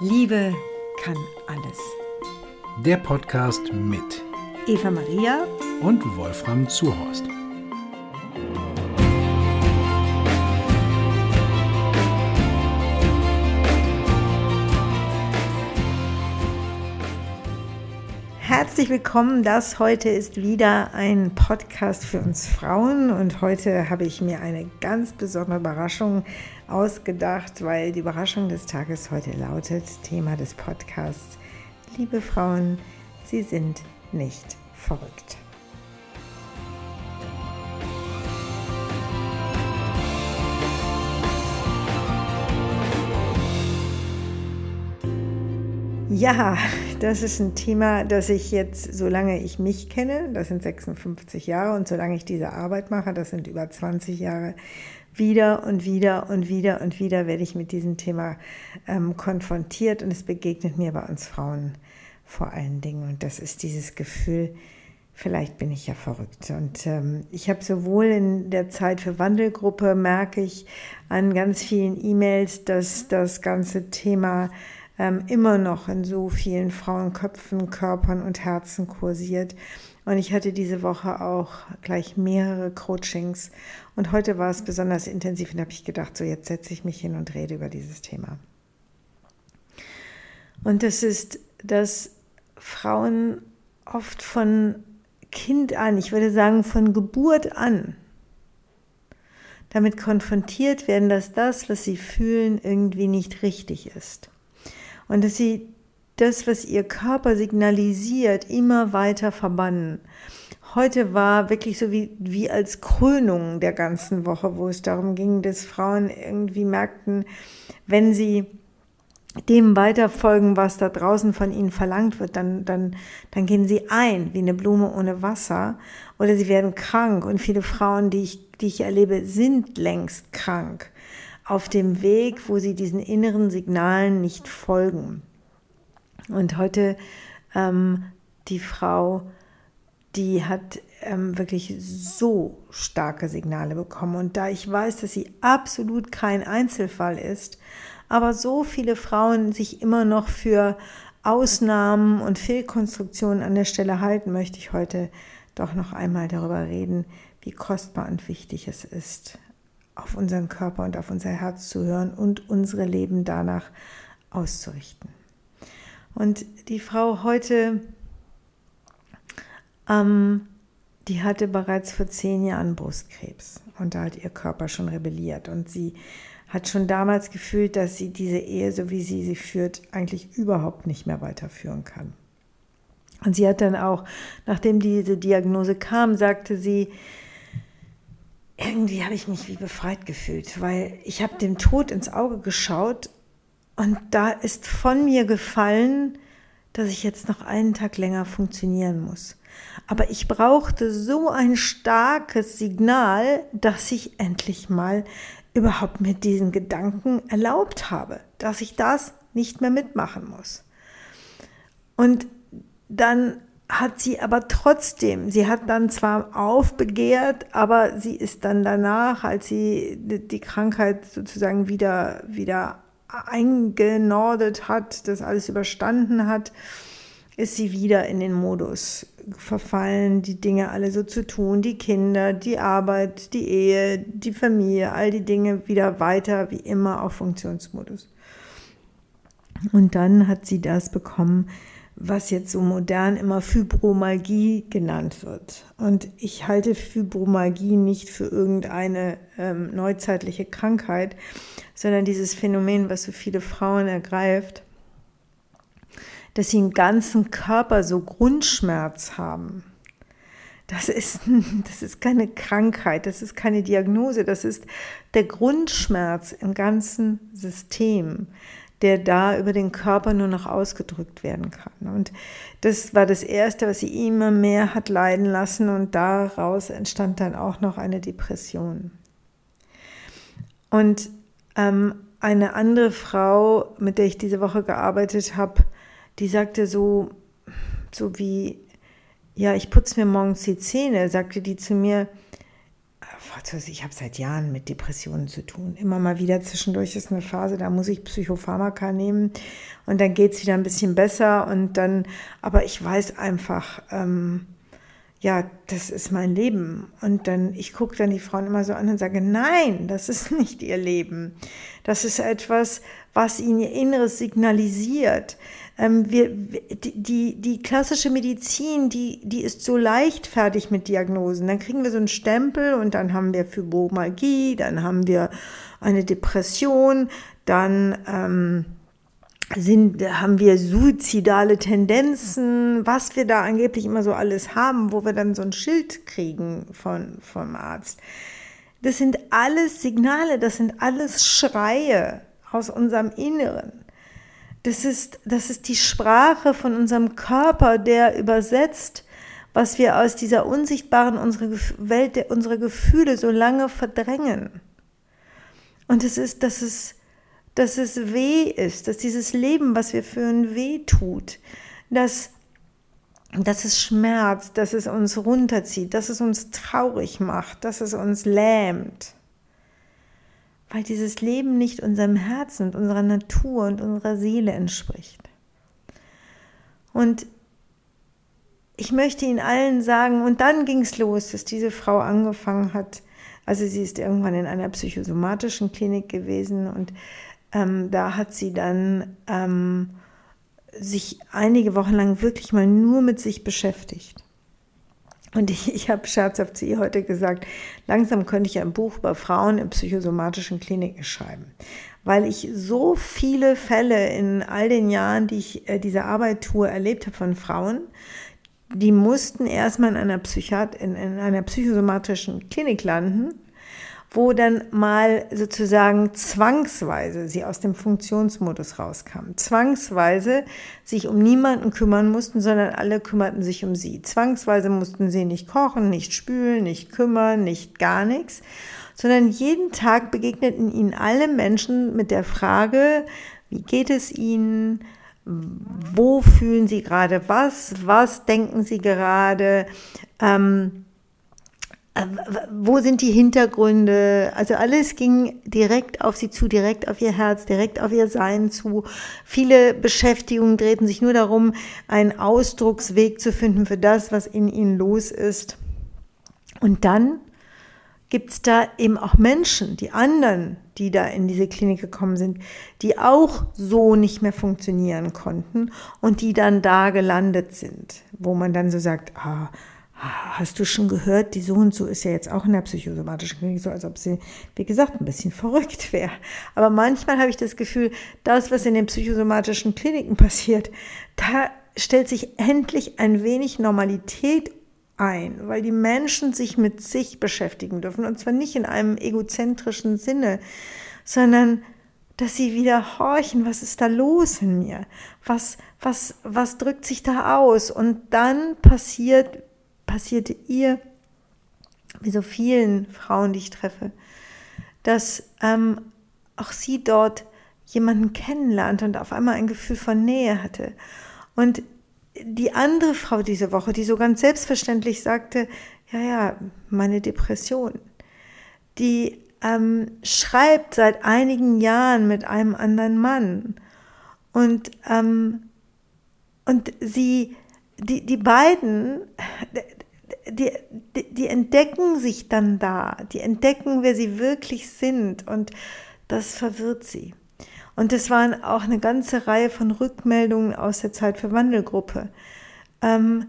Liebe kann alles. Der Podcast mit Eva Maria und Wolfram Zuhorst. Herzlich willkommen. Das heute ist wieder ein Podcast für uns Frauen und heute habe ich mir eine ganz besondere Überraschung ausgedacht, weil die Überraschung des Tages heute lautet, Thema des Podcasts, liebe Frauen, Sie sind nicht verrückt. Ja, das ist ein Thema, das ich jetzt, solange ich mich kenne, das sind 56 Jahre, und solange ich diese Arbeit mache, das sind über 20 Jahre, wieder und wieder und wieder und wieder werde ich mit diesem Thema ähm, konfrontiert und es begegnet mir bei uns Frauen vor allen Dingen. Und das ist dieses Gefühl, vielleicht bin ich ja verrückt. Und ähm, ich habe sowohl in der Zeit für Wandelgruppe, merke ich an ganz vielen E-Mails, dass das ganze Thema ähm, immer noch in so vielen Frauenköpfen, Körpern und Herzen kursiert. Und ich hatte diese Woche auch gleich mehrere Coachings. Und heute war es besonders intensiv und habe ich gedacht, so jetzt setze ich mich hin und rede über dieses Thema. Und das ist, dass Frauen oft von Kind an, ich würde sagen von Geburt an, damit konfrontiert werden, dass das, was sie fühlen, irgendwie nicht richtig ist. Und dass sie das, was ihr Körper signalisiert, immer weiter verbannen. Heute war wirklich so wie, wie als Krönung der ganzen Woche, wo es darum ging, dass Frauen irgendwie merkten, wenn sie dem weiterfolgen, was da draußen von ihnen verlangt wird, dann, dann, dann gehen sie ein wie eine Blume ohne Wasser oder sie werden krank. Und viele Frauen, die ich, die ich erlebe, sind längst krank auf dem Weg, wo sie diesen inneren Signalen nicht folgen. Und heute ähm, die Frau, die hat ähm, wirklich so starke Signale bekommen. Und da ich weiß, dass sie absolut kein Einzelfall ist, aber so viele Frauen sich immer noch für Ausnahmen und Fehlkonstruktionen an der Stelle halten, möchte ich heute doch noch einmal darüber reden, wie kostbar und wichtig es ist, auf unseren Körper und auf unser Herz zu hören und unsere Leben danach auszurichten. Und die Frau heute, ähm, die hatte bereits vor zehn Jahren Brustkrebs und da hat ihr Körper schon rebelliert und sie hat schon damals gefühlt, dass sie diese Ehe, so wie sie sie führt, eigentlich überhaupt nicht mehr weiterführen kann. Und sie hat dann auch, nachdem diese Diagnose kam, sagte sie, irgendwie habe ich mich wie befreit gefühlt, weil ich habe dem Tod ins Auge geschaut und da ist von mir gefallen, dass ich jetzt noch einen Tag länger funktionieren muss. Aber ich brauchte so ein starkes Signal, dass ich endlich mal überhaupt mit diesen Gedanken erlaubt habe, dass ich das nicht mehr mitmachen muss. Und dann hat sie aber trotzdem, sie hat dann zwar aufbegehrt, aber sie ist dann danach, als sie die Krankheit sozusagen wieder, wieder eingenordet hat, das alles überstanden hat, ist sie wieder in den Modus verfallen, die Dinge alle so zu tun, die Kinder, die Arbeit, die Ehe, die Familie, all die Dinge wieder weiter wie immer auf Funktionsmodus. Und dann hat sie das bekommen, was jetzt so modern immer Fibromalgie genannt wird. Und ich halte Fibromalgie nicht für irgendeine ähm, neuzeitliche Krankheit, sondern dieses Phänomen, was so viele Frauen ergreift, dass sie im ganzen Körper so Grundschmerz haben. Das ist, das ist keine Krankheit, das ist keine Diagnose, das ist der Grundschmerz im ganzen System der da über den Körper nur noch ausgedrückt werden kann. Und das war das Erste, was sie immer mehr hat leiden lassen und daraus entstand dann auch noch eine Depression. Und ähm, eine andere Frau, mit der ich diese Woche gearbeitet habe, die sagte so, so wie, ja, ich putze mir morgens die Zähne, sagte die zu mir, ich habe seit Jahren mit Depressionen zu tun. Immer mal wieder zwischendurch ist eine Phase, da muss ich Psychopharmaka nehmen und dann geht es wieder ein bisschen besser und dann, aber ich weiß einfach, ähm, ja, das ist mein Leben. Und dann, ich gucke dann die Frauen immer so an und sage, nein, das ist nicht ihr Leben. Das ist etwas, was ihnen ihr Inneres signalisiert. Ähm, wir, die, die klassische Medizin, die, die ist so leichtfertig mit Diagnosen. Dann kriegen wir so einen Stempel und dann haben wir Fibromyalgie, dann haben wir eine Depression, dann ähm, sind, haben wir suizidale Tendenzen, was wir da angeblich immer so alles haben, wo wir dann so ein Schild kriegen von, vom Arzt. Das sind alles Signale, das sind alles Schreie aus unserem Inneren. Das ist, das ist die Sprache von unserem Körper, der übersetzt, was wir aus dieser unsichtbaren unsere Welt unserer Gefühle so lange verdrängen. Und es ist, dass es dass es weh ist, dass dieses Leben, was wir führen, weh tut, dass, dass es schmerzt, dass es uns runterzieht, dass es uns traurig macht, dass es uns lähmt. Weil dieses Leben nicht unserem Herzen und unserer Natur und unserer Seele entspricht. Und ich möchte Ihnen allen sagen, und dann ging es los, dass diese Frau angefangen hat, also sie ist irgendwann in einer psychosomatischen Klinik gewesen und ähm, da hat sie dann ähm, sich einige Wochen lang wirklich mal nur mit sich beschäftigt. Und ich, ich habe scherzhaft zu ihr heute gesagt, langsam könnte ich ein Buch über Frauen in psychosomatischen Kliniken schreiben, weil ich so viele Fälle in all den Jahren, die ich äh, diese Arbeit tue, erlebt habe von Frauen, die mussten erstmal in einer, Psychiat in, in einer psychosomatischen Klinik landen, wo dann mal sozusagen zwangsweise sie aus dem Funktionsmodus rauskamen, zwangsweise sich um niemanden kümmern mussten, sondern alle kümmerten sich um sie. Zwangsweise mussten sie nicht kochen, nicht spülen, nicht kümmern, nicht gar nichts, sondern jeden Tag begegneten ihnen alle Menschen mit der Frage, wie geht es ihnen, wo fühlen sie gerade was, was denken sie gerade, ähm, äh, wo sind die Hintergründe? Also alles ging direkt auf sie zu, direkt auf ihr Herz, direkt auf ihr Sein zu. Viele Beschäftigungen drehten sich nur darum, einen Ausdrucksweg zu finden für das, was in ihnen los ist. Und dann gibt es da eben auch Menschen, die anderen, die da in diese Klinik gekommen sind, die auch so nicht mehr funktionieren konnten und die dann da gelandet sind, wo man dann so sagt, ah, hast du schon gehört, die so und so ist ja jetzt auch in der psychosomatischen Klinik, so als ob sie, wie gesagt, ein bisschen verrückt wäre. Aber manchmal habe ich das Gefühl, das, was in den psychosomatischen Kliniken passiert, da stellt sich endlich ein wenig Normalität ein, weil die Menschen sich mit sich beschäftigen dürfen. Und zwar nicht in einem egozentrischen Sinne, sondern dass sie wieder horchen, was ist da los in mir? Was, was, was drückt sich da aus? Und dann passiert passierte ihr, wie so vielen Frauen, die ich treffe, dass ähm, auch sie dort jemanden kennenlernte und auf einmal ein Gefühl von Nähe hatte. Und die andere Frau diese Woche, die so ganz selbstverständlich sagte, ja, ja, meine Depression, die ähm, schreibt seit einigen Jahren mit einem anderen Mann. Und, ähm, und sie, die, die beiden, die, die, die entdecken sich dann da, die entdecken, wer sie wirklich sind und das verwirrt sie. Und es waren auch eine ganze Reihe von Rückmeldungen aus der Zeit für Wandelgruppe, ähm,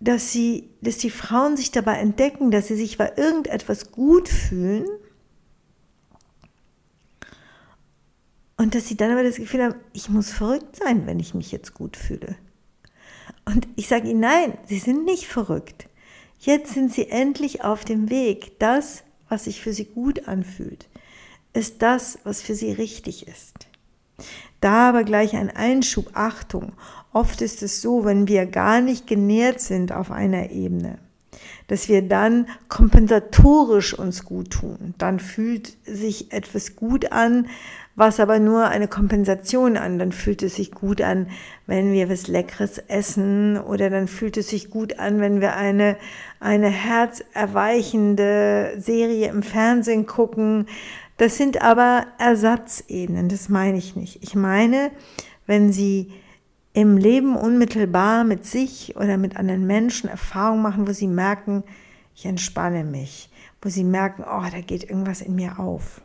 dass, sie, dass die Frauen sich dabei entdecken, dass sie sich bei irgendetwas gut fühlen und dass sie dann aber das Gefühl haben, ich muss verrückt sein, wenn ich mich jetzt gut fühle. Und ich sage ihnen, nein, sie sind nicht verrückt. Jetzt sind sie endlich auf dem Weg. Das, was sich für sie gut anfühlt, ist das, was für sie richtig ist. Da aber gleich ein Einschub, Achtung. Oft ist es so, wenn wir gar nicht genährt sind auf einer Ebene, dass wir dann kompensatorisch uns gut tun. Dann fühlt sich etwas gut an, was aber nur eine Kompensation an. Dann fühlt es sich gut an, wenn wir was Leckeres essen oder dann fühlt es sich gut an, wenn wir eine, eine herzerweichende Serie im Fernsehen gucken. Das sind aber Ersatzebenen, das meine ich nicht. Ich meine, wenn Sie im Leben unmittelbar mit sich oder mit anderen Menschen Erfahrungen machen, wo Sie merken, ich entspanne mich, wo Sie merken, oh, da geht irgendwas in mir auf.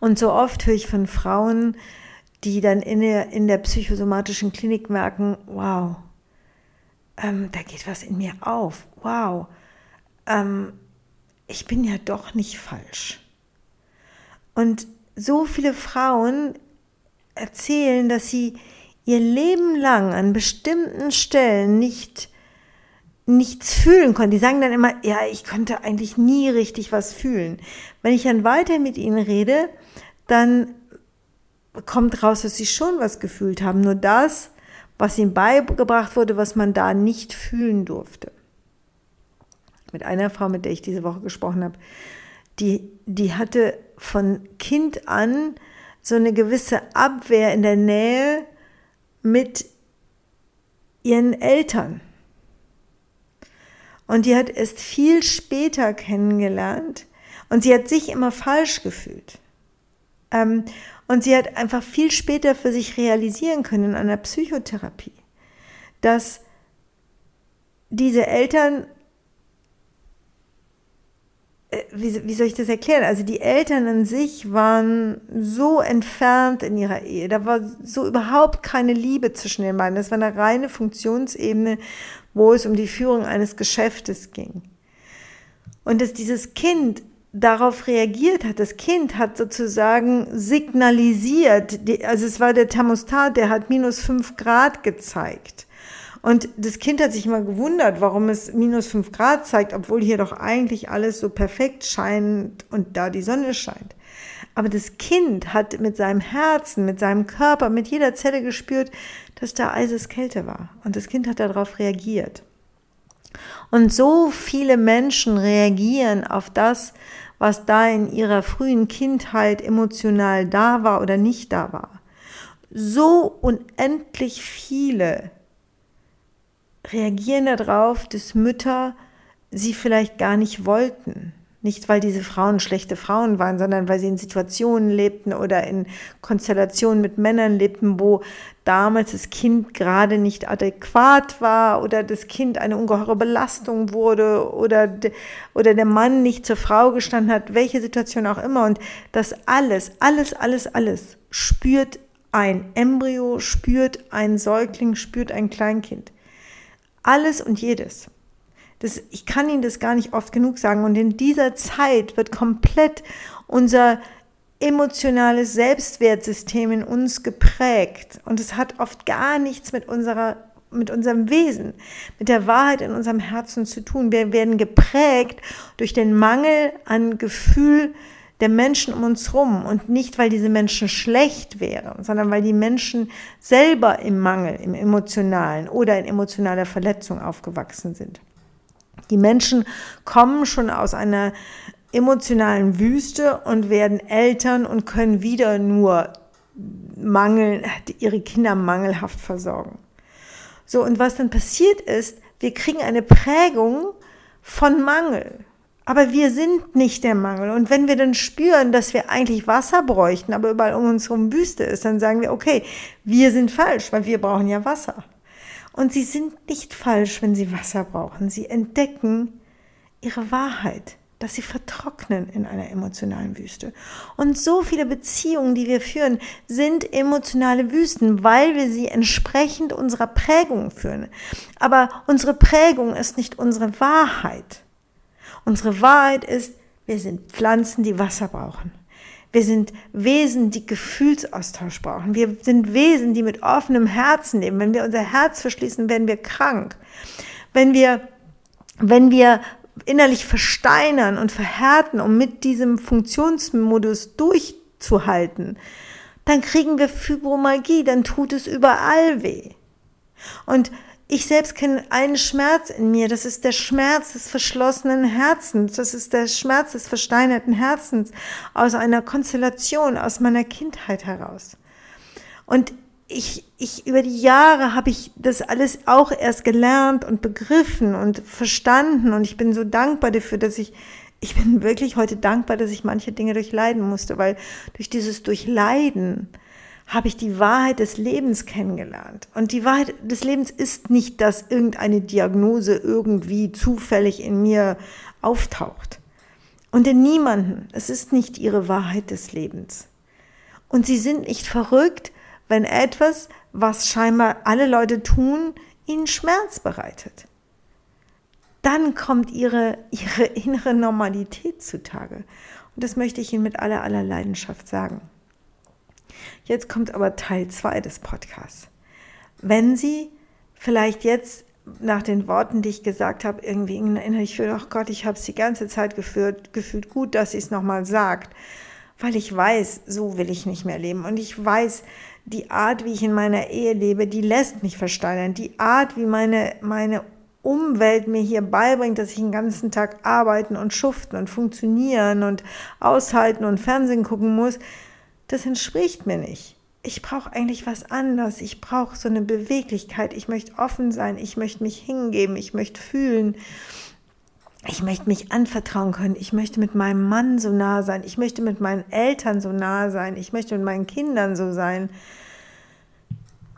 Und so oft höre ich von Frauen, die dann in der, in der psychosomatischen Klinik merken, wow, ähm, da geht was in mir auf, wow, ähm, ich bin ja doch nicht falsch. Und so viele Frauen erzählen, dass sie ihr Leben lang an bestimmten Stellen nicht nichts fühlen konnten. Die sagen dann immer, ja, ich konnte eigentlich nie richtig was fühlen. Wenn ich dann weiter mit ihnen rede, dann kommt raus, dass sie schon was gefühlt haben. Nur das, was ihnen beigebracht wurde, was man da nicht fühlen durfte. Mit einer Frau, mit der ich diese Woche gesprochen habe, die, die hatte von Kind an so eine gewisse Abwehr in der Nähe mit ihren Eltern. Und die hat erst viel später kennengelernt und sie hat sich immer falsch gefühlt. Ähm, und sie hat einfach viel später für sich realisieren können in einer Psychotherapie, dass diese Eltern äh, wie, wie soll ich das erklären? Also die Eltern an sich waren so entfernt in ihrer Ehe. Da war so überhaupt keine Liebe zwischen den beiden. Das war eine reine Funktionsebene, wo es um die Führung eines Geschäftes ging. Und dass dieses Kind darauf reagiert hat. Das Kind hat sozusagen signalisiert, also es war der Thermostat, der hat minus fünf Grad gezeigt. Und das Kind hat sich immer gewundert, warum es minus fünf Grad zeigt, obwohl hier doch eigentlich alles so perfekt scheint und da die Sonne scheint. Aber das Kind hat mit seinem Herzen, mit seinem Körper, mit jeder Zelle gespürt, dass da Eiseskälte war. Und das Kind hat darauf reagiert. Und so viele Menschen reagieren auf das, was da in ihrer frühen Kindheit emotional da war oder nicht da war. So unendlich viele reagieren darauf, dass Mütter sie vielleicht gar nicht wollten. Nicht, weil diese Frauen schlechte Frauen waren, sondern weil sie in Situationen lebten oder in Konstellationen mit Männern lebten, wo damals das Kind gerade nicht adäquat war oder das Kind eine ungeheure Belastung wurde oder, de, oder der Mann nicht zur Frau gestanden hat, welche Situation auch immer. Und das alles, alles, alles, alles spürt ein Embryo, spürt ein Säugling, spürt ein Kleinkind. Alles und jedes. Das, ich kann Ihnen das gar nicht oft genug sagen. Und in dieser Zeit wird komplett unser emotionales Selbstwertsystem in uns geprägt. Und es hat oft gar nichts mit unserer mit unserem Wesen, mit der Wahrheit in unserem Herzen zu tun. Wir werden geprägt durch den Mangel an Gefühl der Menschen um uns herum und nicht, weil diese Menschen schlecht wären, sondern weil die Menschen selber im Mangel, im emotionalen oder in emotionaler Verletzung aufgewachsen sind. Die Menschen kommen schon aus einer emotionalen Wüste und werden Eltern und können wieder nur Mangel, ihre Kinder mangelhaft versorgen. So, und was dann passiert ist, wir kriegen eine Prägung von Mangel. Aber wir sind nicht der Mangel. Und wenn wir dann spüren, dass wir eigentlich Wasser bräuchten, aber überall um uns herum Wüste ist, dann sagen wir, okay, wir sind falsch, weil wir brauchen ja Wasser. Und sie sind nicht falsch, wenn sie Wasser brauchen. Sie entdecken ihre Wahrheit, dass sie vertrocknen in einer emotionalen Wüste. Und so viele Beziehungen, die wir führen, sind emotionale Wüsten, weil wir sie entsprechend unserer Prägung führen. Aber unsere Prägung ist nicht unsere Wahrheit. Unsere Wahrheit ist, wir sind Pflanzen, die Wasser brauchen. Wir sind Wesen, die Gefühlsaustausch brauchen. Wir sind Wesen, die mit offenem Herzen leben. Wenn wir unser Herz verschließen, werden wir krank. Wenn wir, wenn wir innerlich versteinern und verhärten, um mit diesem Funktionsmodus durchzuhalten, dann kriegen wir Fibromyalgie, dann tut es überall weh. Und ich selbst kenne einen Schmerz in mir. Das ist der Schmerz des verschlossenen Herzens. Das ist der Schmerz des versteinerten Herzens aus einer Konstellation, aus meiner Kindheit heraus. Und ich, ich, über die Jahre habe ich das alles auch erst gelernt und begriffen und verstanden. Und ich bin so dankbar dafür, dass ich, ich bin wirklich heute dankbar, dass ich manche Dinge durchleiden musste, weil durch dieses Durchleiden habe ich die Wahrheit des Lebens kennengelernt. Und die Wahrheit des Lebens ist nicht, dass irgendeine Diagnose irgendwie zufällig in mir auftaucht. Und in niemanden. Es ist nicht ihre Wahrheit des Lebens. Und sie sind nicht verrückt, wenn etwas, was scheinbar alle Leute tun, ihnen Schmerz bereitet. Dann kommt ihre, ihre innere Normalität zutage. Und das möchte ich Ihnen mit aller, aller Leidenschaft sagen. Jetzt kommt aber Teil 2 des Podcasts. Wenn Sie vielleicht jetzt nach den Worten, die ich gesagt habe, irgendwie innerlich fühlen, ach Gott, ich habe es die ganze Zeit gefühlt, gefühlt gut, dass sie es nochmal sagt, weil ich weiß, so will ich nicht mehr leben. Und ich weiß, die Art, wie ich in meiner Ehe lebe, die lässt mich versteinern. Die Art, wie meine, meine Umwelt mir hier beibringt, dass ich den ganzen Tag arbeiten und schuften und funktionieren und aushalten und Fernsehen gucken muss, das entspricht mir nicht. Ich brauche eigentlich was anderes. Ich brauche so eine Beweglichkeit. Ich möchte offen sein. Ich möchte mich hingeben. Ich möchte fühlen. Ich möchte mich anvertrauen können. Ich möchte mit meinem Mann so nah sein. Ich möchte mit meinen Eltern so nah sein. Ich möchte mit meinen Kindern so sein.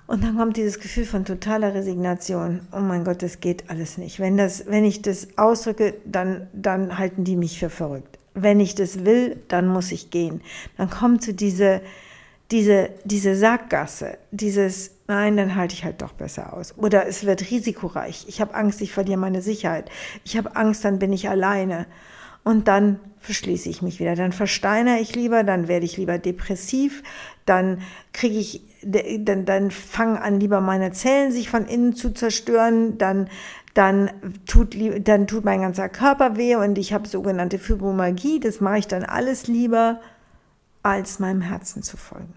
Und dann kommt dieses Gefühl von totaler Resignation. Oh mein Gott, das geht alles nicht. Wenn, das, wenn ich das ausdrücke, dann, dann halten die mich für verrückt wenn ich das will, dann muss ich gehen. Dann kommt so diese, diese, diese Sackgasse, dieses, nein, dann halte ich halt doch besser aus. Oder es wird risikoreich. Ich habe Angst, ich verliere meine Sicherheit. Ich habe Angst, dann bin ich alleine. Und dann verschließe ich mich wieder. Dann versteine ich lieber, dann werde ich lieber depressiv, dann kriege ich, dann, dann fangen an, lieber meine Zellen sich von innen zu zerstören, dann dann tut, dann tut mein ganzer Körper weh und ich habe sogenannte Fibromagie. Das mache ich dann alles lieber, als meinem Herzen zu folgen.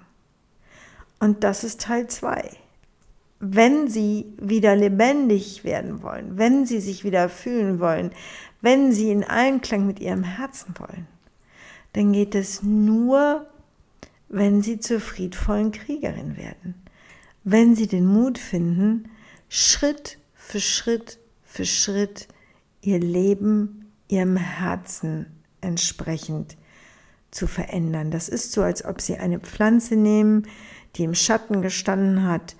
Und das ist Teil 2. Wenn Sie wieder lebendig werden wollen, wenn Sie sich wieder fühlen wollen, wenn Sie in Einklang mit Ihrem Herzen wollen, dann geht es nur, wenn Sie zur friedvollen Kriegerin werden. Wenn Sie den Mut finden, Schritt für Schritt für Schritt ihr Leben ihrem Herzen entsprechend zu verändern. Das ist so, als ob sie eine Pflanze nehmen, die im Schatten gestanden hat,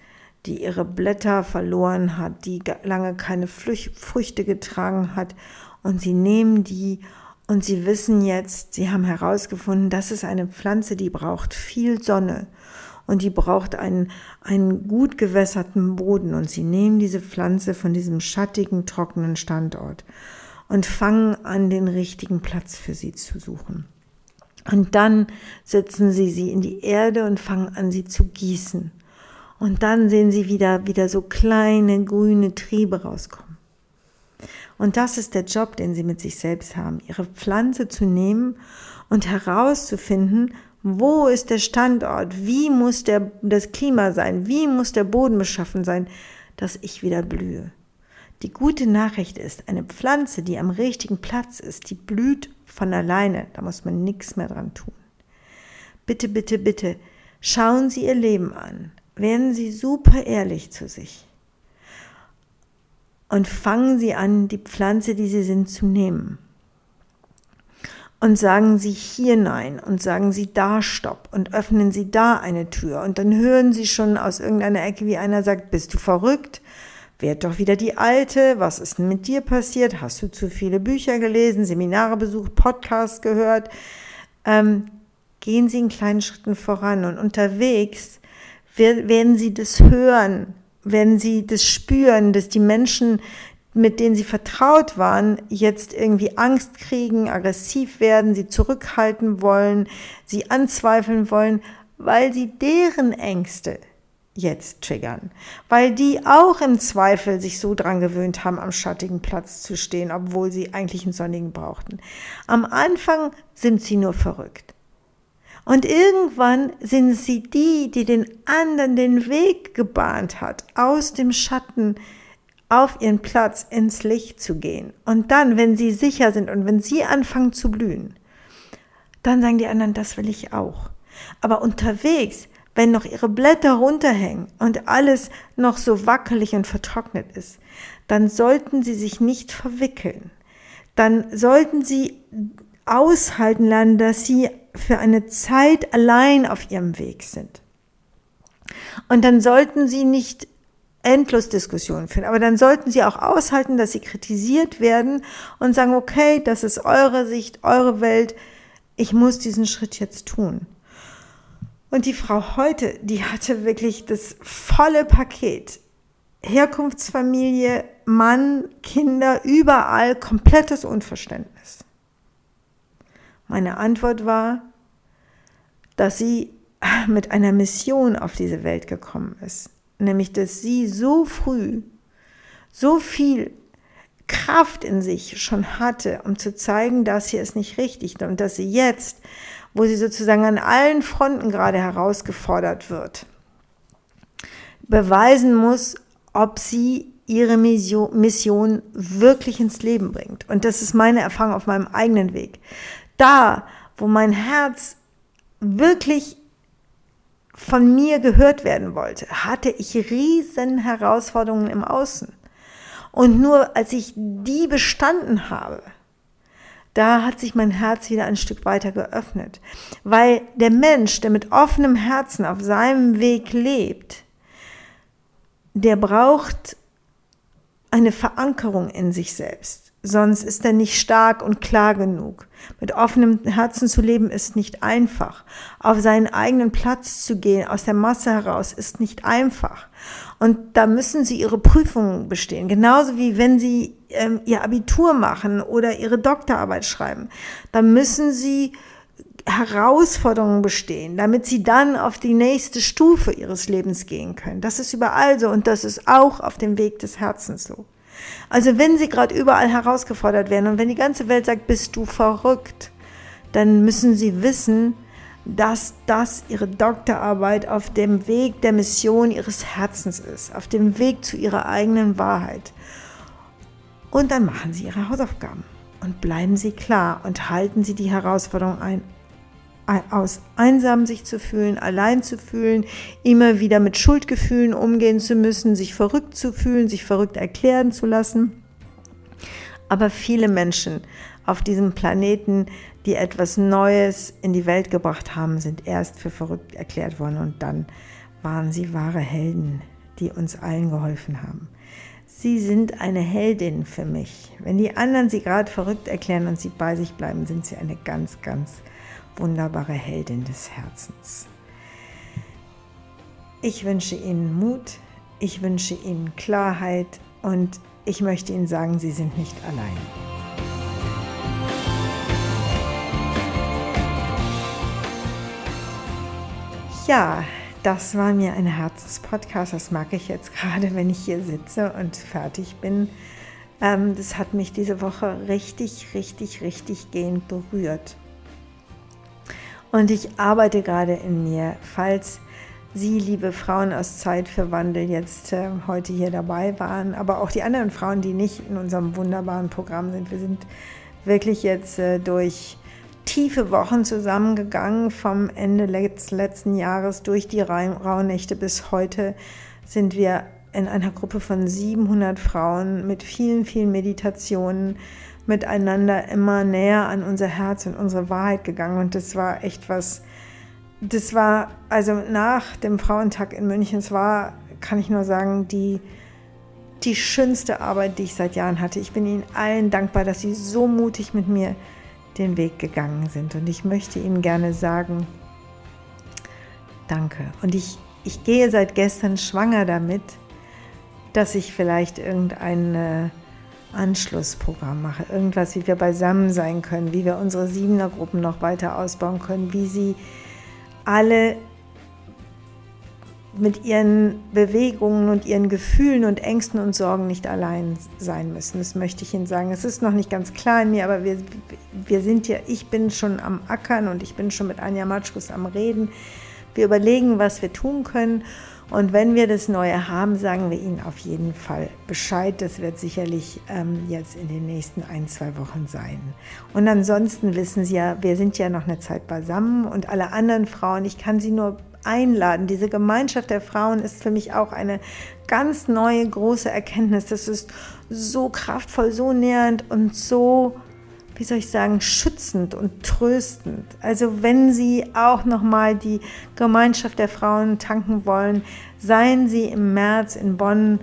die ihre Blätter verloren hat, die lange keine Früchte getragen hat und sie nehmen die und sie wissen jetzt, sie haben herausgefunden, das ist eine Pflanze, die braucht viel Sonne und die braucht einen, einen gut gewässerten Boden. Und sie nehmen diese Pflanze von diesem schattigen, trockenen Standort und fangen an, den richtigen Platz für sie zu suchen. Und dann setzen sie sie in die Erde und fangen an, sie zu gießen. Und dann sehen sie wieder, wieder so kleine grüne Triebe rauskommen. Und das ist der Job, den sie mit sich selbst haben, ihre Pflanze zu nehmen und herauszufinden, wo ist der Standort? Wie muss der, das Klima sein? Wie muss der Boden beschaffen sein, dass ich wieder blühe? Die gute Nachricht ist, eine Pflanze, die am richtigen Platz ist, die blüht von alleine. Da muss man nichts mehr dran tun. Bitte, bitte, bitte, schauen Sie Ihr Leben an. Werden Sie super ehrlich zu sich. Und fangen Sie an, die Pflanze, die Sie sind, zu nehmen und sagen Sie hier Nein und sagen Sie da Stopp und öffnen Sie da eine Tür und dann hören Sie schon aus irgendeiner Ecke, wie einer sagt, bist du verrückt? Werd doch wieder die Alte, was ist denn mit dir passiert? Hast du zu viele Bücher gelesen, Seminare besucht, Podcasts gehört? Ähm, gehen Sie in kleinen Schritten voran und unterwegs werden Sie das hören, werden Sie das spüren, dass die Menschen, mit denen sie vertraut waren, jetzt irgendwie Angst kriegen, aggressiv werden, sie zurückhalten wollen, sie anzweifeln wollen, weil sie deren Ängste jetzt triggern, weil die auch im Zweifel sich so dran gewöhnt haben, am schattigen Platz zu stehen, obwohl sie eigentlich einen sonnigen brauchten. Am Anfang sind sie nur verrückt. Und irgendwann sind sie die, die den anderen den Weg gebahnt hat, aus dem Schatten auf ihren Platz ins Licht zu gehen. Und dann, wenn sie sicher sind und wenn sie anfangen zu blühen, dann sagen die anderen, das will ich auch. Aber unterwegs, wenn noch ihre Blätter runterhängen und alles noch so wackelig und vertrocknet ist, dann sollten sie sich nicht verwickeln. Dann sollten sie aushalten lernen, dass sie für eine Zeit allein auf ihrem Weg sind. Und dann sollten sie nicht endlos Diskussionen führen. Aber dann sollten sie auch aushalten, dass sie kritisiert werden und sagen, okay, das ist eure Sicht, eure Welt. Ich muss diesen Schritt jetzt tun. Und die Frau heute, die hatte wirklich das volle Paket. Herkunftsfamilie, Mann, Kinder, überall komplettes Unverständnis. Meine Antwort war, dass sie mit einer Mission auf diese Welt gekommen ist nämlich dass sie so früh so viel Kraft in sich schon hatte, um zu zeigen, das hier ist nicht richtig und dass sie jetzt, wo sie sozusagen an allen Fronten gerade herausgefordert wird, beweisen muss, ob sie ihre Mission wirklich ins Leben bringt. Und das ist meine Erfahrung auf meinem eigenen Weg. Da, wo mein Herz wirklich von mir gehört werden wollte, hatte ich riesen Herausforderungen im Außen. Und nur als ich die bestanden habe, da hat sich mein Herz wieder ein Stück weiter geöffnet. Weil der Mensch, der mit offenem Herzen auf seinem Weg lebt, der braucht eine Verankerung in sich selbst sonst ist er nicht stark und klar genug. Mit offenem Herzen zu leben ist nicht einfach. Auf seinen eigenen Platz zu gehen, aus der Masse heraus, ist nicht einfach. Und da müssen sie ihre Prüfungen bestehen. Genauso wie wenn sie ähm, ihr Abitur machen oder ihre Doktorarbeit schreiben. Da müssen sie Herausforderungen bestehen, damit sie dann auf die nächste Stufe ihres Lebens gehen können. Das ist überall so und das ist auch auf dem Weg des Herzens so. Also wenn sie gerade überall herausgefordert werden und wenn die ganze Welt sagt, bist du verrückt, dann müssen sie wissen, dass das ihre Doktorarbeit auf dem Weg der Mission ihres Herzens ist, auf dem Weg zu ihrer eigenen Wahrheit. Und dann machen sie ihre Hausaufgaben und bleiben sie klar und halten sie die Herausforderung ein, aus einsam sich zu fühlen, allein zu fühlen, immer wieder mit Schuldgefühlen umgehen zu müssen, sich verrückt zu fühlen, sich verrückt erklären zu lassen. Aber viele Menschen auf diesem Planeten, die etwas Neues in die Welt gebracht haben, sind erst für verrückt erklärt worden und dann waren sie wahre Helden, die uns allen geholfen haben. Sie sind eine Heldin für mich. Wenn die anderen sie gerade verrückt erklären und sie bei sich bleiben, sind sie eine ganz, ganz wunderbare Heldin des Herzens. Ich wünsche Ihnen Mut, ich wünsche Ihnen Klarheit und ich möchte Ihnen sagen, Sie sind nicht allein. Ja, das war mir ein Herzenspodcast. Das mag ich jetzt gerade, wenn ich hier sitze und fertig bin. Ähm, das hat mich diese Woche richtig, richtig, richtig gehend berührt. Und ich arbeite gerade in mir, falls Sie, liebe Frauen aus Zeit für Wandel, jetzt äh, heute hier dabei waren, aber auch die anderen Frauen, die nicht in unserem wunderbaren Programm sind. Wir sind wirklich jetzt äh, durch tiefe Wochen zusammengegangen, vom Ende letz letzten Jahres durch die Rauhnächte bis heute sind wir in einer Gruppe von 700 Frauen mit vielen, vielen Meditationen miteinander immer näher an unser Herz und unsere Wahrheit gegangen. Und das war echt was, das war, also nach dem Frauentag in München, es war, kann ich nur sagen, die, die schönste Arbeit, die ich seit Jahren hatte. Ich bin Ihnen allen dankbar, dass Sie so mutig mit mir den Weg gegangen sind. Und ich möchte Ihnen gerne sagen, danke. Und ich, ich gehe seit gestern schwanger damit, dass ich vielleicht irgendeine Anschlussprogramm mache. Irgendwas, wie wir beisammen sein können, wie wir unsere Siebener-Gruppen noch weiter ausbauen können, wie sie alle mit ihren Bewegungen und ihren Gefühlen und Ängsten und Sorgen nicht allein sein müssen. Das möchte ich Ihnen sagen. Es ist noch nicht ganz klar in mir, aber wir, wir sind ja, ich bin schon am Ackern und ich bin schon mit Anja Matschkus am Reden. Wir überlegen, was wir tun können. Und wenn wir das Neue haben, sagen wir Ihnen auf jeden Fall Bescheid. Das wird sicherlich ähm, jetzt in den nächsten ein, zwei Wochen sein. Und ansonsten wissen Sie ja, wir sind ja noch eine Zeit beisammen und alle anderen Frauen, ich kann Sie nur einladen. Diese Gemeinschaft der Frauen ist für mich auch eine ganz neue, große Erkenntnis. Das ist so kraftvoll, so nähernd und so wie soll ich sagen, schützend und tröstend. Also wenn Sie auch nochmal die Gemeinschaft der Frauen tanken wollen, seien Sie im März in Bonn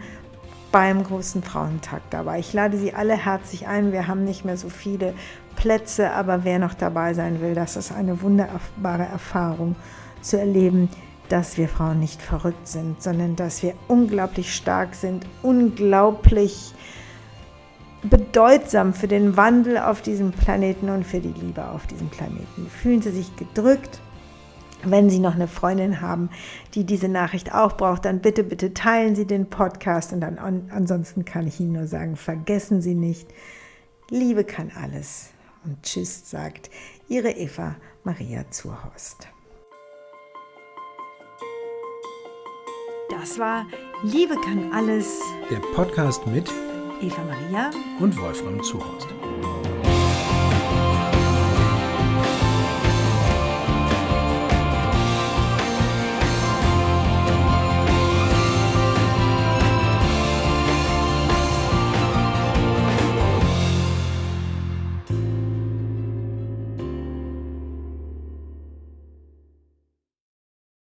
beim großen Frauentag dabei. Ich lade Sie alle herzlich ein. Wir haben nicht mehr so viele Plätze, aber wer noch dabei sein will, das ist eine wunderbare Erfahrung zu erleben, dass wir Frauen nicht verrückt sind, sondern dass wir unglaublich stark sind, unglaublich bedeutsam für den Wandel auf diesem Planeten und für die Liebe auf diesem Planeten. Fühlen Sie sich gedrückt. Wenn Sie noch eine Freundin haben, die diese Nachricht auch braucht, dann bitte, bitte teilen Sie den Podcast und dann ansonsten kann ich Ihnen nur sagen, vergessen Sie nicht, Liebe kann alles. Und Tschüss sagt Ihre Eva Maria Zurhorst. Das war Liebe kann alles. Der Podcast mit Eva Maria und Wolfram Zuhorst.